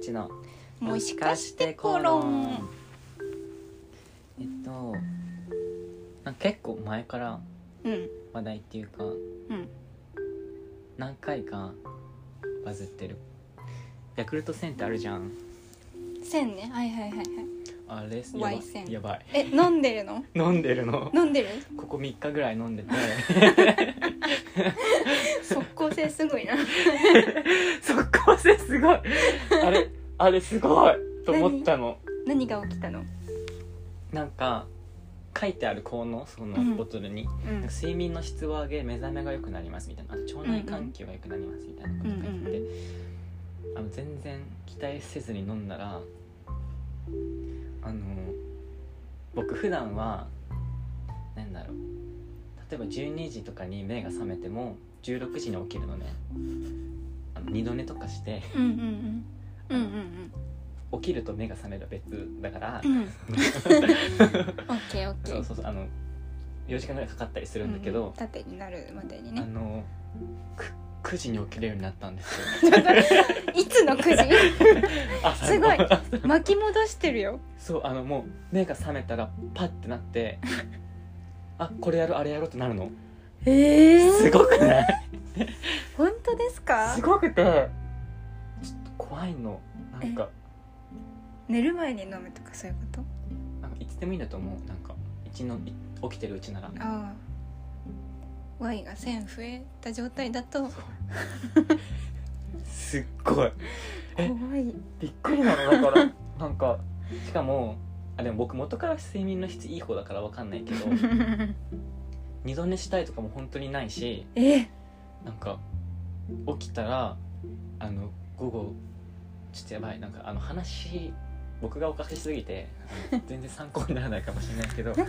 一の。もしかしてコロン。えっと結構前からうん話題っていうかうん。何回かバズってる。ヤクルト1000ってあるじゃん。線ね。はいはいはいはい。あれ？やばい。やばい。え飲んでるの？飲んでるの。飲んでる？ここ3日ぐらい飲んでて。即効性すごいな。速 攻性すごい。あれあれすごい。と思ったの。何？が起きたの？なんか書いてある効能？そのうん。ボトルに、うん。睡眠の質を上げ目覚めが良くなりますみたいな。あと腸内環境が良くなりますみたいなこと書いてて、うんうんあの全然期待せずに飲んだらあの僕普段はなんだろう。例えば12時とかに目が覚めても16時に起きるのねあの二度寝とかしてうんうんうんうん。うん起きると目が覚めるは別だから、オッケーオッケー。そうそうそうあの4時間ぐらいかかったりするんだけど、うん縦になるまでにあねのく9時に起きれるようになったんですよ。いつの9時？朝すごい。の巻き戻してるよ。そうあのもう目が覚めたらパッてなってあこれやろうあれやろうってなるの。ええすごくない？本当ですか？すごくて。ちょっと怖いの。なんか。寝る前に飲むとかそういうこと？なんかいつでもいいんだと思う。なんか一のい起きてるうちなら。ああ。Y が1000増えた状態だと。すっごい。え怖い。びっくりなのだから。なんかしかもあでも僕元から睡眠の質いい方だからわかんないけど。二度寝したいとかも本当にないし。え？なんか起きたらあの午後ちょっとやばい。なんかあの話僕がおかしすぎて 全然参考にならないかもしれないけど何？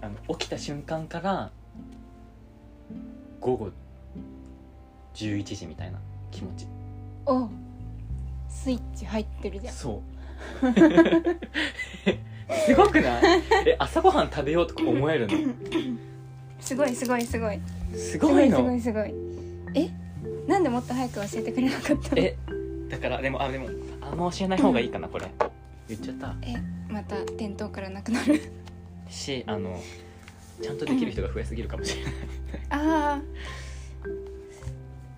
あの起きた瞬間から午後11時みたいな気持ち。おスイッチ入ってるじゃん。そう。すごくない？え朝ごはん食べようとか思えるの？すごいすごいすごい。すすごいすごいすごい。え？なんでもっと早く教えてくれなかったの？えだからでもあでもあんま教えない方がいいかなこれ。言っちゃった。えまた店頭からなくなる？しあのちゃんとできる人が増えすぎるかもしれない。ああ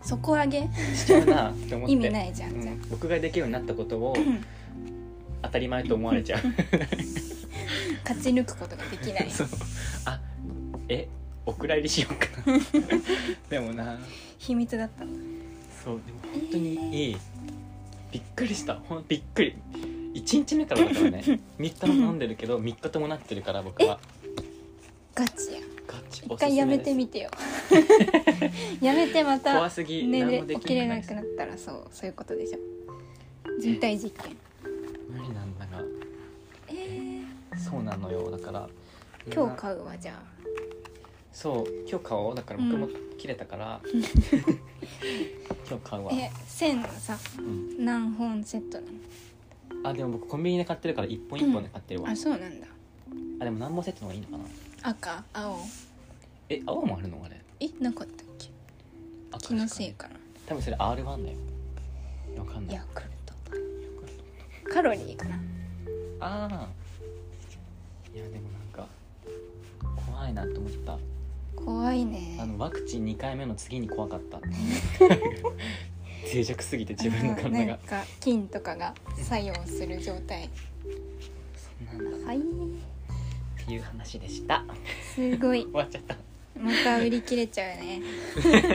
底上げ？しちゃうなって思って。意味ないじゃんじゃうん、僕ができるようになったことを当たり前と思われちゃう。勝ち抜くことができない。そう。あえお蔵入りしようかな。でもな。秘密だった。のそうでも本当にいい。びっくりした。ほんびっくり。1日目からだからね。3日も飲んでるけど3日ともなってるから僕は。ガチやガチ。一回やめてみてよ。やめてまた怖すぎ。寝で起きれなくなったらそうそういうことでしょ。人体実験。無理なんだが。えー、そうなのよ。だから。今日買うわじゃあそう今日買おうだから僕も切れたから、今日買うわ、え線のさうん、何本セットなあでも僕コンビニで買ってるから1本1本で買ってるわ、のあそうなんだ。あでも何本セットの方がいいのかな？赤青。え青もあるの？あれ。えなかったっけ？赤気のせいかな。多分それ R1 だよ。わかんない。ヤクルトカロリーかな。ああいやでもなんか怖いなと思った怖いね。あのワクチン2回目の次に怖かった。脆弱すぎて自分の体が。なんか菌とかが作用する状態。そんなんだ。はいっていう話でした。すごい。終わっちゃった。また売り切れちゃうね。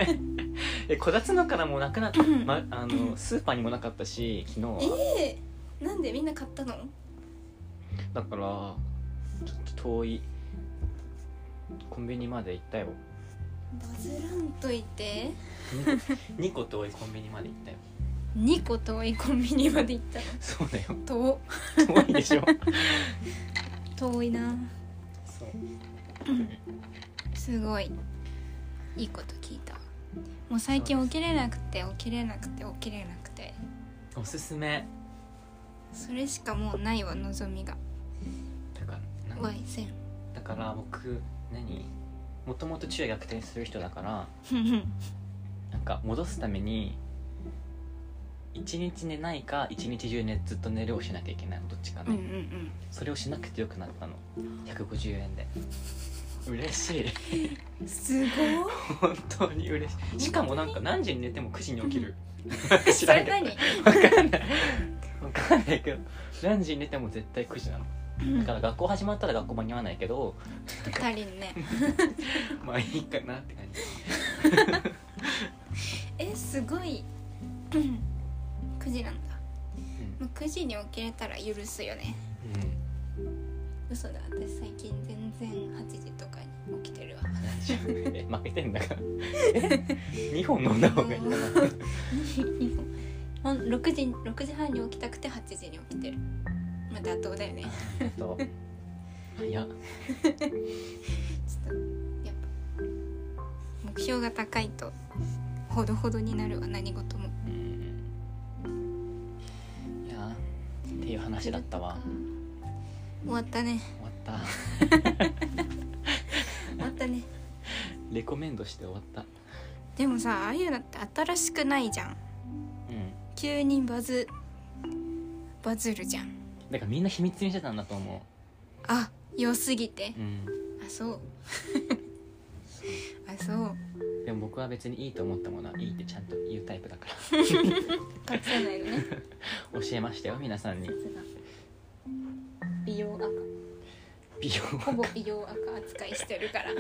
えこたつのからもうなくなった、ま、あのスーパーにもなかったし昨日は。えー、なんでみんな買ったの？だからちょっと遠いコンビニまで行ったよ。バズらんといて。2個遠いコンビニまで行ったよ。2個遠いコンビニまで行ったの？そうだよ。遠遠いでしょ。遠いな。そう。すごい。いいこと聞いた。もう最近起きれなくて起きれなくて起きれなくて。おすすめ。それしかもうないわ望みが。だからなんだから僕何？もともと昼夜逆転する人だからなんか戻すために1日寝ないか1日中ねずっと寝るをしなきゃいけないのどっちかね、うんうんうん。それをしなくてよくなったの。150円で。嬉しい。すごい本当に嬉しい。しかもなんか何時に寝ても9時に起きる。知らんけど。何？分かんない。分かんないけど。何時に寝ても絶対9時なのだから学校始まったら学校間に合わないけど足りんね。まあいいかなって感じ。えすごいうん。9時なんだ。うん。もう9時に起きれたら許すよね。嘘だ。私最近全然8時とかに起きてるわ。うんえ負けてんだから。え？2本飲んだ方がいいかな。ほん6時6時半に起きたくて8時に起きてるまあ妥当だよね。と。いやちょっとやっぱ目標が高いとほどほどになるわ何事も。うん。いやっていう話だったわ。終わったね。終わった。終わったね。レコメンドして終わった。でもさああいうのって新しくないじゃん。うん。急にバズバズるじゃんだからみんな秘密にしてたんだと思あ良すぎて。ううん。あそう。あそう。でも僕は別にいいと思ったものはいいってちゃんと言うタイプだか隠せないのね。ら 教えましたよ皆さんに。さすが。美容赤。美容ほぼ美容赤扱いしてるから。教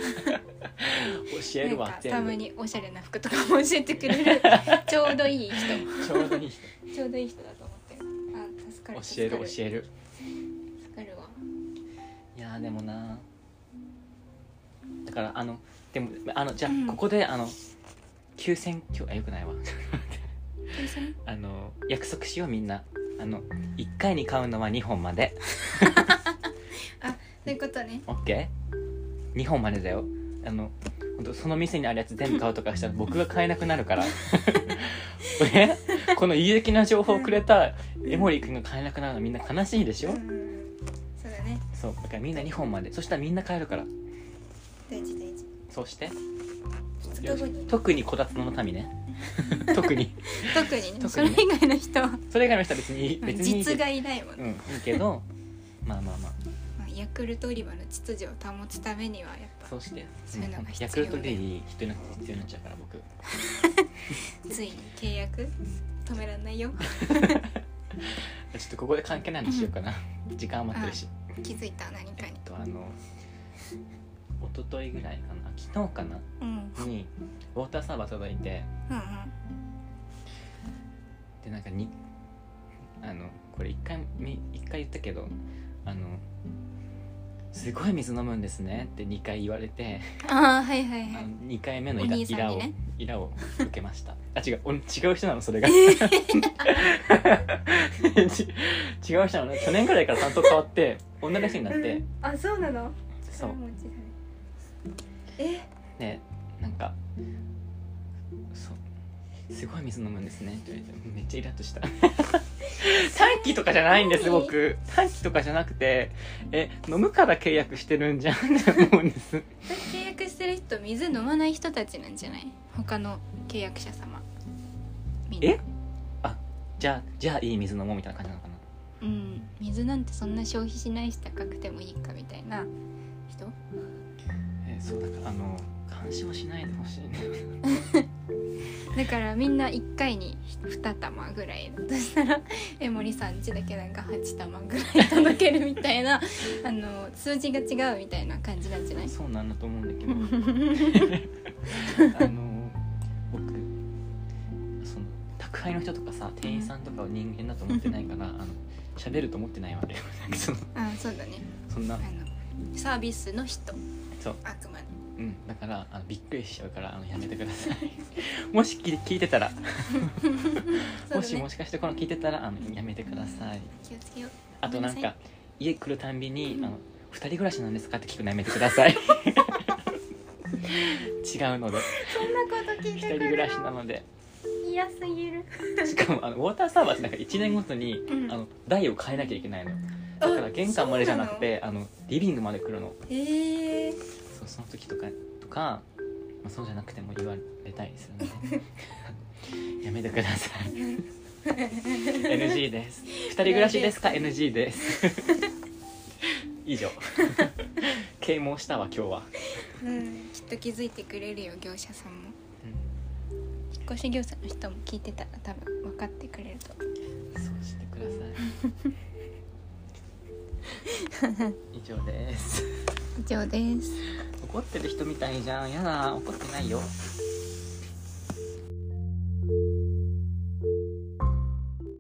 えるなんかわ全部。たまにおしゃれな服とかも教えてくれる。ちょうどいい人。ちょうどいい人。ちょうどいい人だっかる教える教助える。かるわ。いやーでもなだからあのでもあのじゃあうん。ここであの休戦今日あよくないわ。あの約束しようみんな。あの1回に買うのは2本まで。そういうことね。OK2 本までだよ。あの本当その店にあるやつ全部買うとかしたら僕が買えなくなるから。え？この有益な情報をくれた江森君が買えなくなるのみんな悲しいでしょ、うん。そうだね。そうだからみんな2本まで。そしたらみんな買えるから。大事大事。そうして？2日後に？特にこたつの民ね。特に。特にね。特にね。それ以外の人。はそれ以外の人は別に別に実ど。がいないもん、うんいいけど。まあまあまあ。まあ、ヤクルト売り場の秩序を保つためにはやっぱ。そうしてそういうのが必要ヤクルトデイリー人になって必要になっちゃうから僕。ついに契約？止めらんないよ。ちょっとここで関係ないのしようかな。時間余ってるし。気づいた何かえっにとあの一昨日ぐらいかな。昨日かな？うん。うんにウォーターサーバー届いて。うんでなんかにあのこれ一回み一回言ったけどあのすごい水飲むんですねって2回言われて。ああはいはいはい。あの2回目のおイライラをイラを受けました。あ違う。お違う人なのそれが。ち違う人なの去年ぐらいから担当変わって女の人になって。あそうなの？そう。え？ねなんかそう。すごい水飲むんですね。って言われてめっちゃイラッとした。短期とかじゃないんです僕。短期とかじゃなくてえ飲むから契約してるんじゃんって思うんです契約してる人水飲まない人たちなんじゃない？他の契約者様。みんな。え？あじゃあじゃあいい水飲もうみたいな感じなのかな？うん。水なんてそんな消費しないし高くてもいいかみたいな人？えそうだからあの干渉しないでほしいね だからみんな1回に2玉ぐらいだとしたら 江森さん家だけなんか8玉ぐらい届けるみたいな あの数字が違うみたいな感じなんじゃない？そうなんだと思うんだけど。あの僕その宅配の人とかさ店員さんとかを人間だと思ってないからあの喋ると思ってないわけそのあそうだね。そんな。サービスの人。そう。あくまでうん。だからあのびっくりしちゃうからあのやめてください。もし聞い聞いてたら、もしね。もしかしてこの聞いてたらあのやめてください。気をつけよう。あとなんか家来るたんびに「あの二人暮らしなんですか?」って聞くのやめてください。違うので。そんなこと聞い一人暮らしなので。嫌すぎる。しかもあのウォーターサーバーってなんか1年ごとに、うん。あの台を変えなきゃいけないの。だから玄関までじゃなくてあの？リビングまで来るの。へえそうその時とかとか、まあ、そうじゃなくても言われたりするのでやめてください。NG です。二人暮らしですか？NG です。以上。啓蒙したわ今日は、うん。きっと気づいてくれるよ業者さんも。引っ越し業者の人も聞いてたら多分分かってくれると。そうしてください。以上です。以上です怒ってる人みたいじゃん。やだ怒ってないよ。